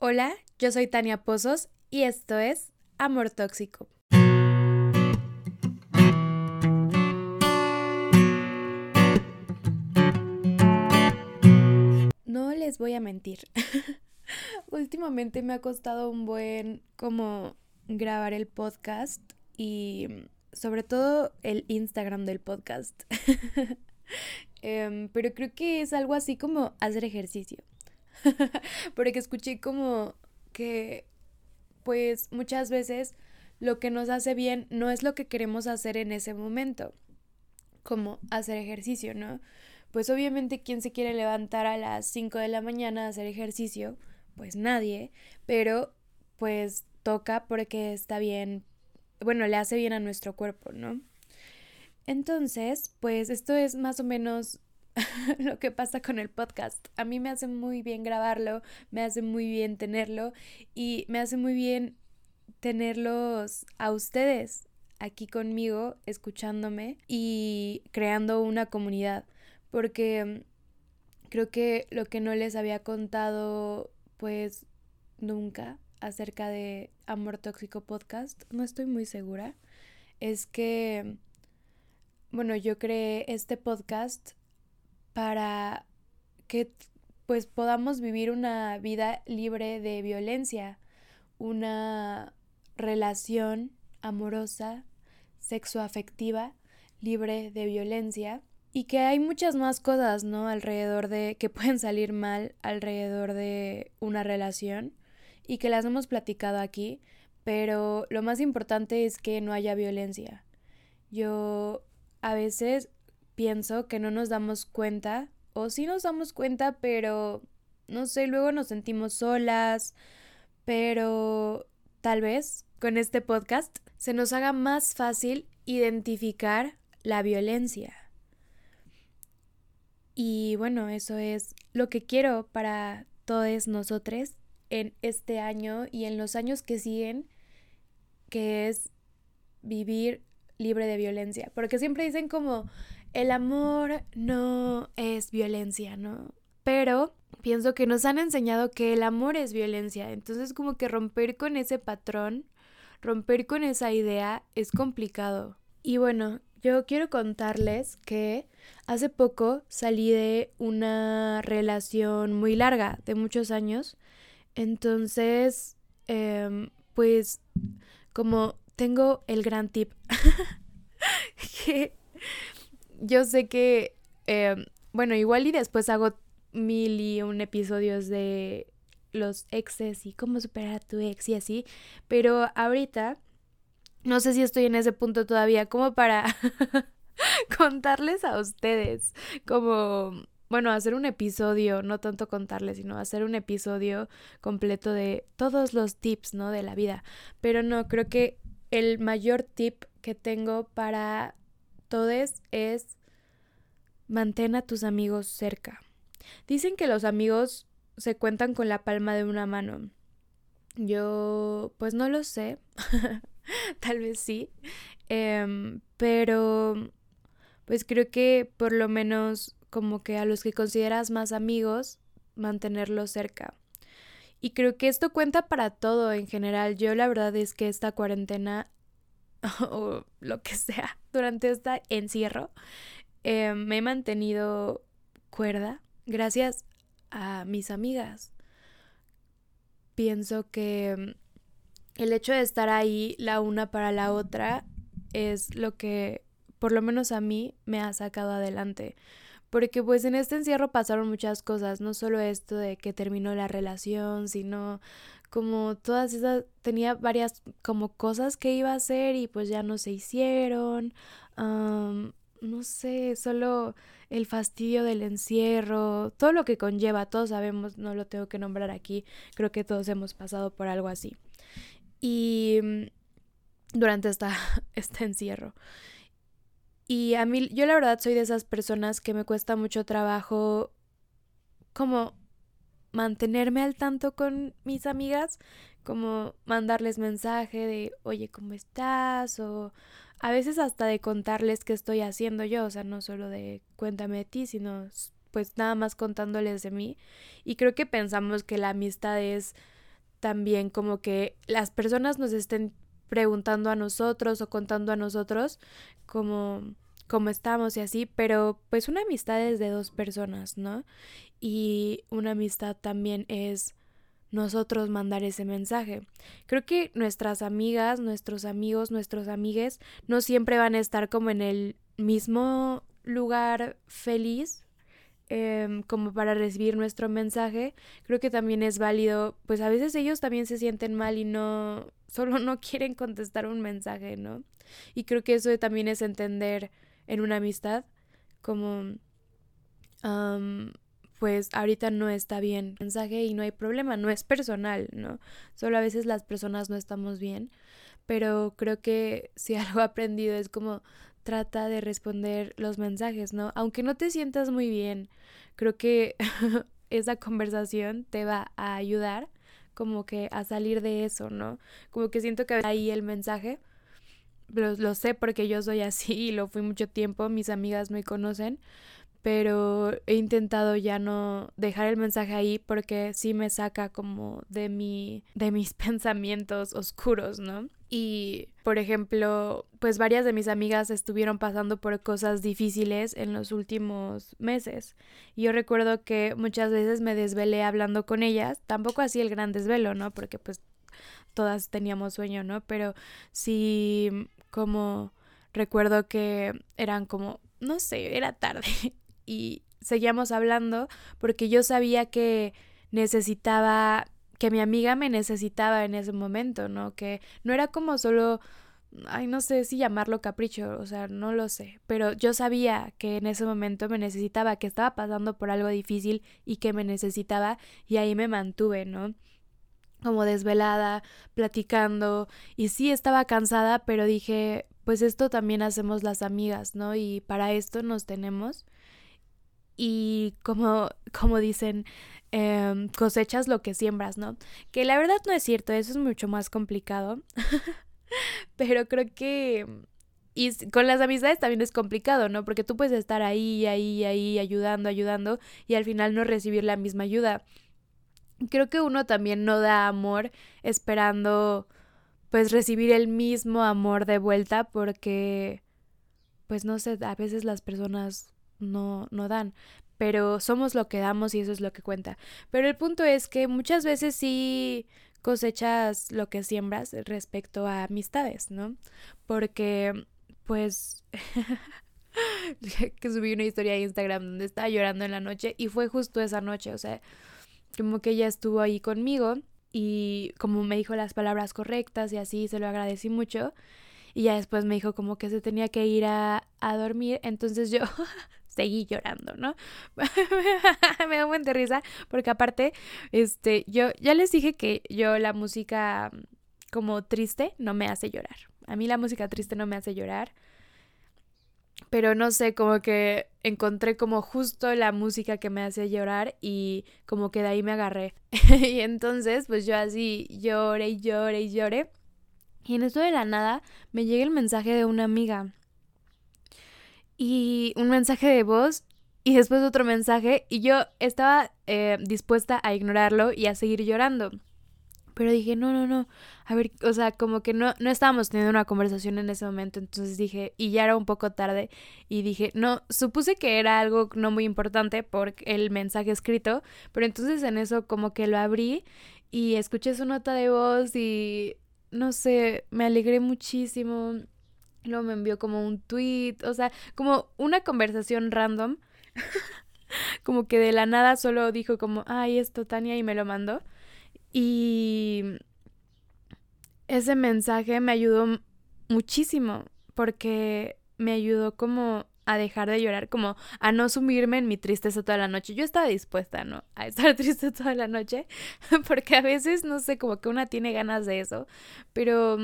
Hola, yo soy Tania Pozos y esto es Amor Tóxico. No les voy a mentir. Últimamente me ha costado un buen como grabar el podcast y sobre todo el Instagram del podcast. Em, pero creo que es algo así como hacer ejercicio. Porque escuché como que, pues muchas veces lo que nos hace bien no es lo que queremos hacer en ese momento, como hacer ejercicio, ¿no? Pues obviamente, ¿quién se quiere levantar a las 5 de la mañana a hacer ejercicio? Pues nadie, pero pues toca porque está bien, bueno, le hace bien a nuestro cuerpo, ¿no? Entonces, pues esto es más o menos lo que pasa con el podcast. A mí me hace muy bien grabarlo, me hace muy bien tenerlo y me hace muy bien tenerlos a ustedes aquí conmigo, escuchándome y creando una comunidad. Porque mm, creo que lo que no les había contado, pues nunca acerca de Amor Tóxico Podcast, no estoy muy segura, es que, bueno, yo creé este podcast para que pues podamos vivir una vida libre de violencia, una relación amorosa, sexoafectiva, libre de violencia y que hay muchas más cosas, ¿no? alrededor de que pueden salir mal alrededor de una relación y que las hemos platicado aquí, pero lo más importante es que no haya violencia. Yo a veces pienso que no nos damos cuenta, o sí nos damos cuenta, pero no sé, luego nos sentimos solas, pero tal vez con este podcast se nos haga más fácil identificar la violencia. Y bueno, eso es lo que quiero para todos nosotros en este año y en los años que siguen, que es vivir libre de violencia. Porque siempre dicen como, el amor no es violencia, ¿no? Pero pienso que nos han enseñado que el amor es violencia. Entonces como que romper con ese patrón, romper con esa idea es complicado. Y bueno, yo quiero contarles que hace poco salí de una relación muy larga, de muchos años. Entonces, em, pues como tengo el gran tip que yo sé que, em, bueno, igual y después hago mil y un episodios de los exes y cómo superar a tu ex y así, pero ahorita no sé si estoy en ese punto todavía como para contarles a ustedes, como, bueno, hacer un episodio, no tanto contarles, sino hacer un episodio completo de todos los tips, ¿no? De la vida, pero no, creo que el mayor tip que tengo para todos es mantén a tus amigos cerca. Dicen que los amigos se cuentan con la palma de una mano. Yo, pues no lo sé, tal vez sí, em, pero pues creo que por lo menos como que a los que consideras más amigos, mantenerlos cerca. Y creo que esto cuenta para todo en general. Yo la verdad es que esta cuarentena o lo que sea durante este encierro, eh, me he mantenido cuerda gracias a mis amigas. Pienso que el hecho de estar ahí la una para la otra es lo que por lo menos a mí me ha sacado adelante. Porque pues en este encierro pasaron muchas cosas, no solo esto de que terminó la relación, sino como todas esas, tenía varias como cosas que iba a hacer y pues ya no se hicieron. no sé, solo el fastidio del encierro, todo lo que conlleva, todos sabemos, no lo tengo que nombrar aquí, creo que todos hemos pasado por algo así. Y mm, durante esta, este encierro. Y a mí, yo la verdad soy de esas personas que me cuesta mucho trabajo como mantenerme al tanto con mis amigas, como mandarles mensaje de, oye, ¿cómo estás? O a veces hasta de contarles qué estoy haciendo yo, o sea, no solo de cuéntame de ti, sino pues nada más contándoles de mí. Y creo que pensamos que la amistad es también como que las personas nos estén preguntando a nosotros o contando a nosotros como cómo estamos y así, pero pues una amistad es de dos personas, ¿no? Y una amistad también es nosotros mandar ese mensaje. Creo que nuestras amigas, nuestros amigos, nuestros amigues no siempre van a estar como en el mismo lugar feliz Em, como para recibir nuestro mensaje, creo que también es válido, pues a veces ellos también se sienten mal y no, solo no quieren contestar un mensaje, ¿no? Y creo que eso también es entender en una amistad como, pues ahorita no está bien el mensaje y no hay problema, no es personal, ¿no? Solo a veces las personas no estamos bien, pero creo que si algo he aprendido es como trata de responder los mensajes, ¿no? Aunque no te sientas muy bien, creo que esa conversación te va a ayudar como que a salir de eso, ¿no? Como que siento que ahí el mensaje, lo, lo sé porque yo soy así y lo fui mucho tiempo, mis amigas me conocen, pero he intentado ya no dejar el mensaje ahí porque sí me saca como de mi de mis pensamientos oscuros, ¿no? Y, por ejemplo, pues varias de mis amigas estuvieron pasando por cosas difíciles en los últimos meses. Y yo recuerdo que muchas veces me desvelé hablando con ellas, tampoco así el gran desvelo, ¿no? Porque pues todas teníamos sueño, ¿no? Pero sí como recuerdo que eran como, no sé, era tarde y seguíamos hablando porque yo sabía que necesitaba que mi amiga me necesitaba en ese momento, ¿no? Que no era como solo, ay, no sé si llamarlo capricho, o sea, no lo sé, pero yo sabía que en ese momento me necesitaba, que estaba pasando por algo difícil y que me necesitaba y ahí me mantuve, ¿no? Como desvelada, platicando, y sí estaba cansada, pero dije, pues esto también hacemos las amigas, ¿no? Y para esto nos tenemos. Y como, como dicen, Em, cosechas lo que siembras, ¿no? Que la verdad no es cierto, eso es mucho más complicado. Pero creo que... Y con las amistades también es complicado, ¿no? Porque tú puedes estar ahí, ahí, ahí, ayudando, ayudando y al final no recibir la misma ayuda. Creo que uno también no da amor esperando pues recibir el mismo amor de vuelta porque pues no sé, a veces las personas no, no dan pero somos lo que damos y eso es lo que cuenta. Pero el punto es que muchas veces sí cosechas lo que siembras respecto a amistades, ¿no? Porque, pues, que subí una historia a Instagram donde estaba llorando en la noche y fue justo esa noche, o sea, como que ella estuvo ahí conmigo y como me dijo las palabras correctas y así, se lo agradecí mucho. Y ya después me dijo como que se tenía que ir a, a dormir, entonces yo seguí llorando, ¿no? me da un buen risa porque aparte, este, yo ya les dije que yo la música mm, como triste no me hace llorar. A mí la música triste no me hace llorar. Pero no sé, como que encontré como justo la música que me hace llorar y como que de ahí me agarré. y entonces, pues yo así lloré y lloré y lloré. Y en eso de la nada me llega el mensaje de una amiga y un mensaje de voz y después otro mensaje y yo estaba eh, dispuesta a ignorarlo y a seguir llorando. Pero dije, no, no, no. A ver, o sea, como que no, no estábamos teniendo una conversación en ese momento. Entonces dije, y ya era un poco tarde. Y dije, no, supuse que era algo no muy importante por el mensaje escrito. Pero entonces en eso como que lo abrí y escuché su nota de voz y no sé, me alegré muchísimo. Luego me envió como un tweet, o sea, como una conversación random. como que de la nada solo dijo como, ay, esto Tania y me lo mandó. Y ese mensaje me ayudó muchísimo porque me ayudó como a dejar de llorar, como a no sumirme en mi tristeza toda la noche. Yo estaba dispuesta, ¿no? A estar triste toda la noche, porque a veces, no sé, como que una tiene ganas de eso, pero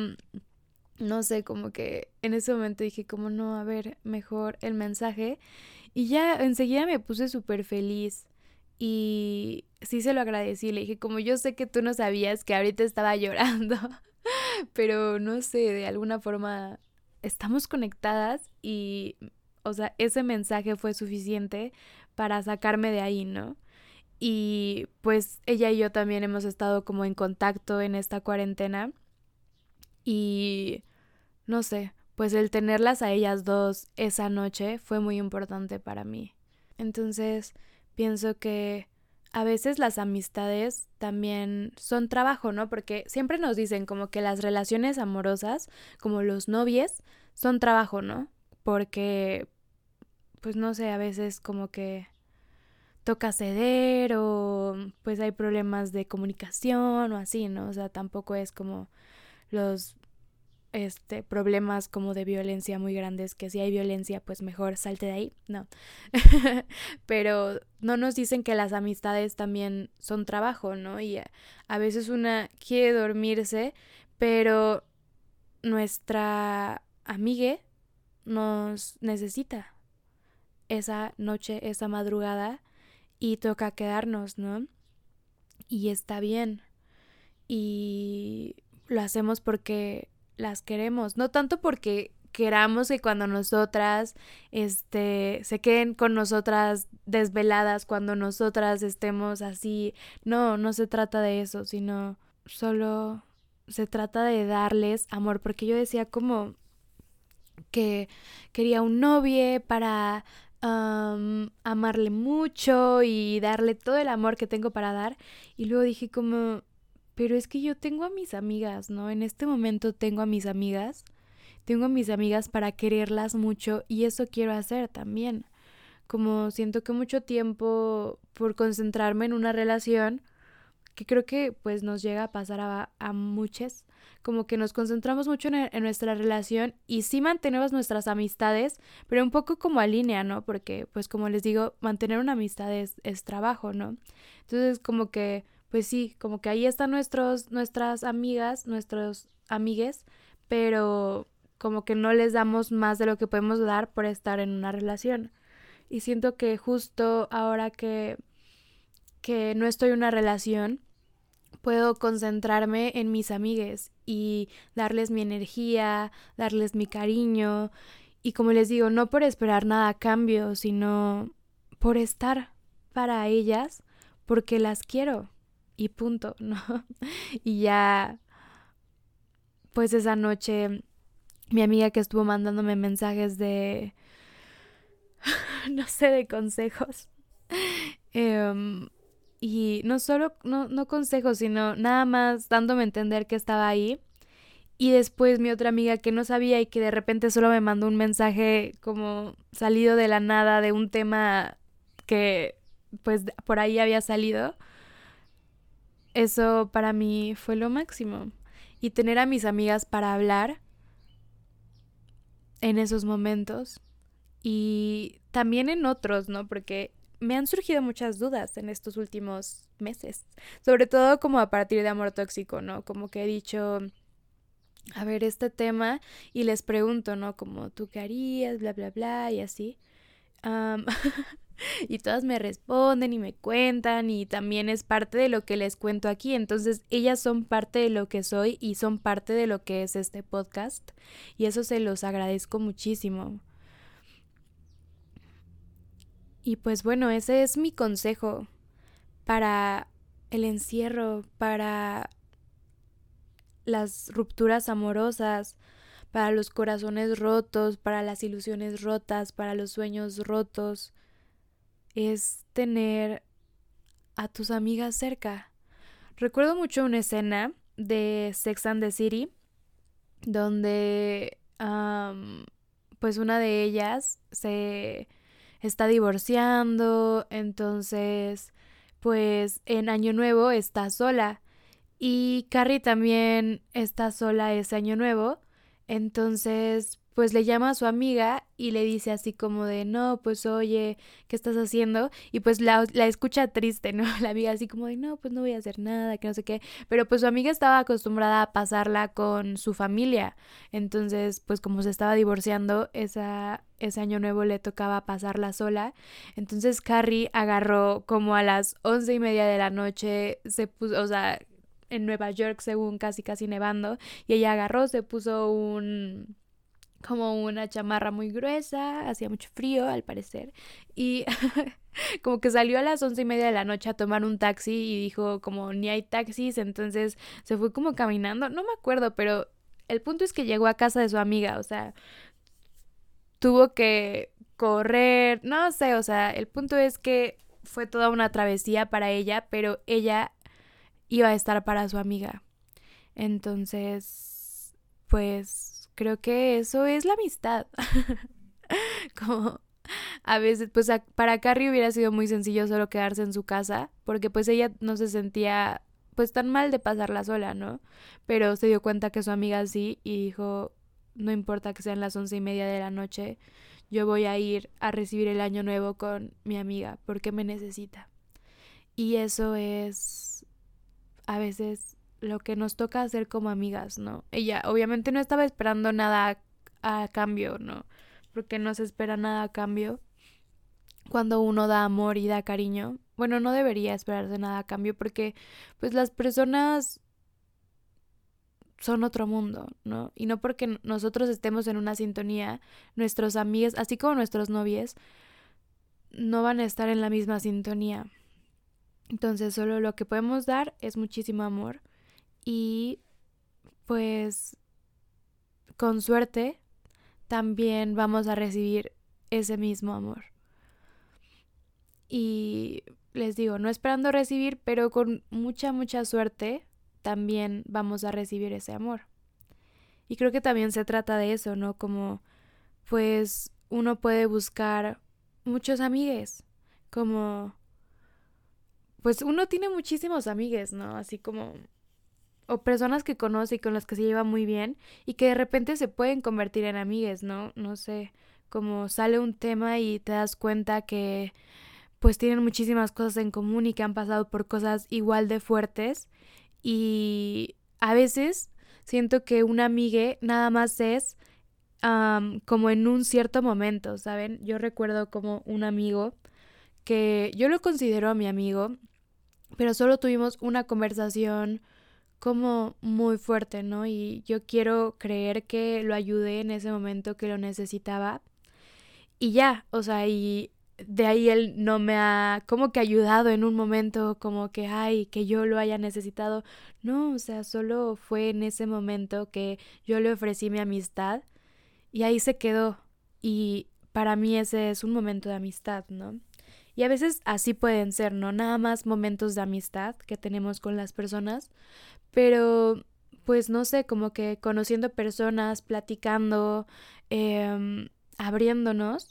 no sé, como que en ese momento dije como no, a ver, mejor el mensaje. Y ya enseguida me puse súper feliz y sí se lo agradecí. Le dije como yo sé que tú no sabías que ahorita estaba llorando, pero no sé, de alguna forma estamos conectadas y, o sea, ese mensaje fue suficiente para sacarme de ahí, ¿no? y pues ella y yo también hemos estado como en contacto en esta cuarentena y no sé, pues el tenerlas a ellas dos esa noche fue muy importante para mí. Entonces pienso que a veces las amistades también son trabajo, ¿no? Porque siempre nos dicen como que las relaciones amorosas, como los novios, son trabajo, ¿no? Porque, pues no sé, a veces como que toca ceder o pues hay problemas de comunicación o así, ¿no? O sea, tampoco es como los este, problemas como de violencia muy grandes, que si hay violencia, pues mejor salte de ahí, no. Pero no nos dicen que las amistades también son trabajo, ¿no? Y a, veces una quiere dormirse, pero nuestra amiga nos necesita esa noche, esa madrugada, y toca quedarnos, ¿no? Y está bien. Y lo hacemos porque las queremos, no tanto porque queramos que cuando nosotras este se queden con nosotras desveladas cuando nosotras estemos así, no, no se trata de eso, sino solo se trata de darles amor, porque yo decía como que quería un novio para amarle mucho y darle todo el amor que tengo para dar y luego dije como pero es que yo tengo a mis amigas, ¿no? En este momento tengo a mis amigas, tengo a mis amigas para quererlas mucho y eso quiero hacer también. Como siento que mucho tiempo por concentrarme en una relación, que creo que pues nos llega a pasar a, a muchas, como que nos concentramos mucho en, en, nuestra relación y sí mantenemos nuestras amistades, pero un poco como a línea, ¿no? Porque pues como les digo, mantener una amistad es, es trabajo, ¿no? Entonces como que pues sí, como que ahí están nuestros, nuestras amigas, nuestros amigues, pero como que no les damos más de lo que podemos dar por estar en una relación. Y siento que justo ahora que, que no estoy en una relación, puedo concentrarme en mis amigues y darles mi energía, darles mi cariño. Y como les digo, no por esperar nada a cambio, sino por estar para ellas, porque las quiero y punto, ¿no? y ya, pues esa noche, mi amiga que estuvo mandándome mensajes de, no sé, de consejos. Em, y no solo, no, no consejos, sino nada más dándome a entender que estaba ahí. Y después mi otra amiga que no sabía y que de repente solo me mandó un mensaje como salido de la nada de un tema que pues por ahí había salido eso para mí fue lo máximo. Y tener a mis amigas para hablar en esos momentos y también en otros, ¿no? Porque me han surgido muchas dudas en estos últimos meses, sobre todo como a partir de amor tóxico, ¿no? Como que he dicho, a ver, este tema y les pregunto, ¿no? Como tú qué harías, bla, bla, bla, y así. y todas me responden y me cuentan y también es parte de lo que les cuento aquí. Entonces ellas son parte de lo que soy y son parte de lo que es este podcast y eso se los agradezco muchísimo. Y pues bueno, ese es mi consejo para el encierro, para las rupturas amorosas, para los corazones rotos, para las ilusiones rotas, para los sueños rotos es tener a tus amigas cerca. Recuerdo mucho una escena de Sex and the City donde pues una de ellas se está divorciando, entonces pues en Año Nuevo está sola y Carrie también está sola ese Año Nuevo, entonces pues le llama a su amiga y le dice así como de, no, pues oye, ¿qué estás haciendo? Y pues la, la, escucha triste, ¿no? La amiga así como de, no, pues no voy a hacer nada, que no sé qué. Pero pues su amiga estaba acostumbrada a pasarla con su familia. Entonces, pues como se estaba divorciando, esa, ese año nuevo le tocaba pasarla sola. Entonces Carrie agarró como a las once y media de la noche, se puso, o sea, en Nueva York según casi casi nevando, y ella agarró, se puso un como una chamarra muy gruesa, hacía mucho frío al parecer, y como que salió a las once y media de la noche a tomar un taxi y dijo como ni hay taxis, entonces se fue como caminando, no me acuerdo, pero el punto es que llegó a casa de su amiga, o sea, tuvo que correr, no sé, o sea, el punto es que fue toda una travesía para ella, pero ella iba a estar para su amiga. Entonces, pues creo que eso es la amistad. como a veces, pues para Carrie hubiera sido muy sencillo solo quedarse en su casa, porque pues ella no se sentía pues tan mal de pasarla sola, ¿no? Pero se dio cuenta que su amiga sí y dijo, no importa que sean las once y media de la noche, yo voy a ir a recibir el año nuevo con mi amiga porque me necesita. Y eso es a veces lo que nos toca hacer como amigas, ¿no? Ella obviamente no estaba esperando nada a, cambio, ¿no? Porque no se espera nada a cambio cuando uno da amor y da cariño. Bueno, no debería esperarse nada a cambio porque pues las personas son otro mundo, ¿no? Y no porque nosotros estemos en una sintonía, nuestros amigos, así como nuestros novios, no van a estar en la misma sintonía. Entonces, solo lo que podemos dar es muchísimo amor y pues con suerte también vamos a recibir ese mismo amor. Y les digo, no esperando recibir, pero con mucha, mucha suerte también vamos a recibir ese amor. Y creo que también se trata de eso, ¿no? Como pues uno puede buscar muchos amigues, como pues uno tiene muchísimos amigues, ¿no? Así como o personas que conoce y con las que se lleva muy bien y que de repente se pueden convertir en amigues, ¿no? No sé, como sale un tema y te das cuenta que pues tienen muchísimas cosas en común y que han pasado por cosas igual de fuertes y a veces siento que una amiga nada más es como en un cierto momento, ¿saben? Yo recuerdo como un amigo que yo lo considero a mi amigo, pero solo tuvimos una conversación como muy fuerte, ¿no? Y yo quiero creer que lo ayudé en ese momento que lo necesitaba. Y ya, o sea, y de ahí él no me ha como que ayudado en un momento como que ay que yo lo haya necesitado no o sea solo fue en ese momento que yo le ofrecí mi amistad y ahí se quedó y para mí ese es un momento de amistad no y a veces así pueden ser no nada más momentos de amistad que tenemos con las personas pero pues no sé como que conociendo personas platicando eh, abriéndonos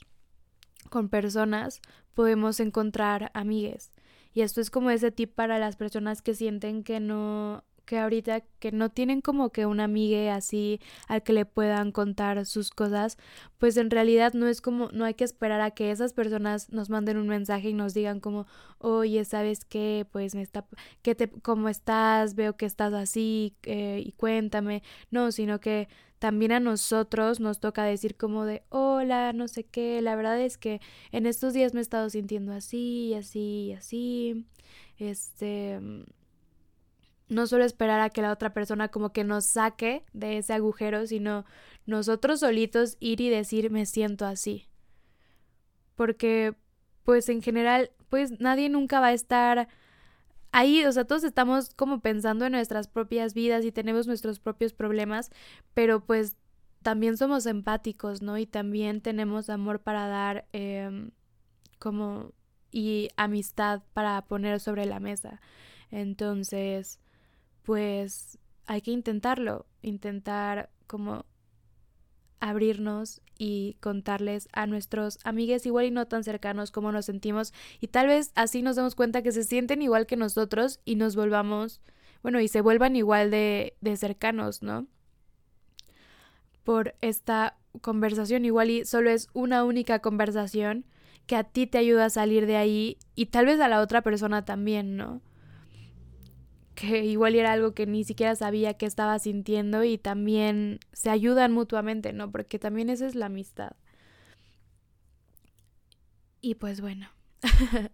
con personas podemos encontrar amigues. Y esto es como ese tip para las personas que sienten que no que ahorita que no tienen como que un amigue así al que le puedan contar sus cosas, pues en realidad no es como, no hay que esperar a que esas personas nos manden un mensaje y nos digan como, oye, ¿sabes qué? Pues me está, ¿qué te, cómo estás? Veo que estás así eh, y cuéntame. No, sino que también a nosotros nos toca decir como de, hola, no sé qué, la verdad es que en estos días me he estado sintiendo así así así. Este no solo esperar a que la otra persona como que nos saque de ese agujero, sino nosotros solitos ir y decir me siento así. Porque pues en general pues nadie nunca va a estar ahí, o sea, todos estamos como pensando en nuestras propias vidas y tenemos nuestros propios problemas, pero pues también somos empáticos, ¿no? Y también tenemos amor para dar eh, como y amistad para poner sobre la mesa. Entonces, pues hay que intentarlo, intentar como abrirnos y contarles a nuestros amigues igual y no tan cercanos como nos sentimos y tal vez así nos damos cuenta que se sienten igual que nosotros y nos volvamos, bueno, y se vuelvan igual de, de cercanos, ¿no? Por esta conversación igual y solo es una única conversación que a ti te ayuda a salir de ahí y tal vez a la otra persona también, ¿no? Que igual era algo que ni siquiera sabía que estaba sintiendo y también se ayudan mutuamente, ¿no? Porque también esa es la amistad. Y pues bueno,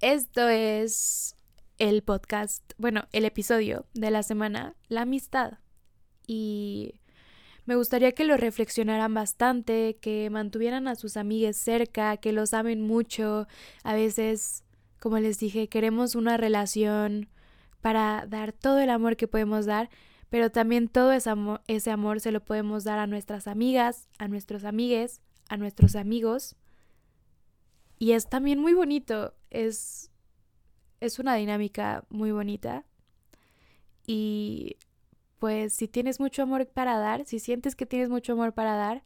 esto es el podcast, bueno, el episodio de la semana, la amistad. Y Me gustaría que lo reflexionaran bastante, que mantuvieran a sus amigues cerca, que los amen mucho. A veces, como les dije, queremos una relación para dar todo el amor que podemos dar, pero también todo ese amor, ese amor se lo podemos dar a nuestras amigas, a nuestros amigues, a nuestros amigos. Y es también muy bonito, es, es una dinámica muy bonita. Y pues si tienes mucho amor para dar, si sientes que tienes mucho amor para dar,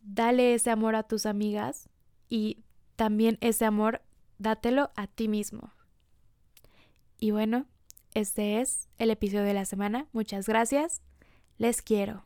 dale ese amor a tus amigas y también ese amor dátelo a ti mismo. Y bueno, este es el episodio de la semana. Muchas gracias. Les quiero.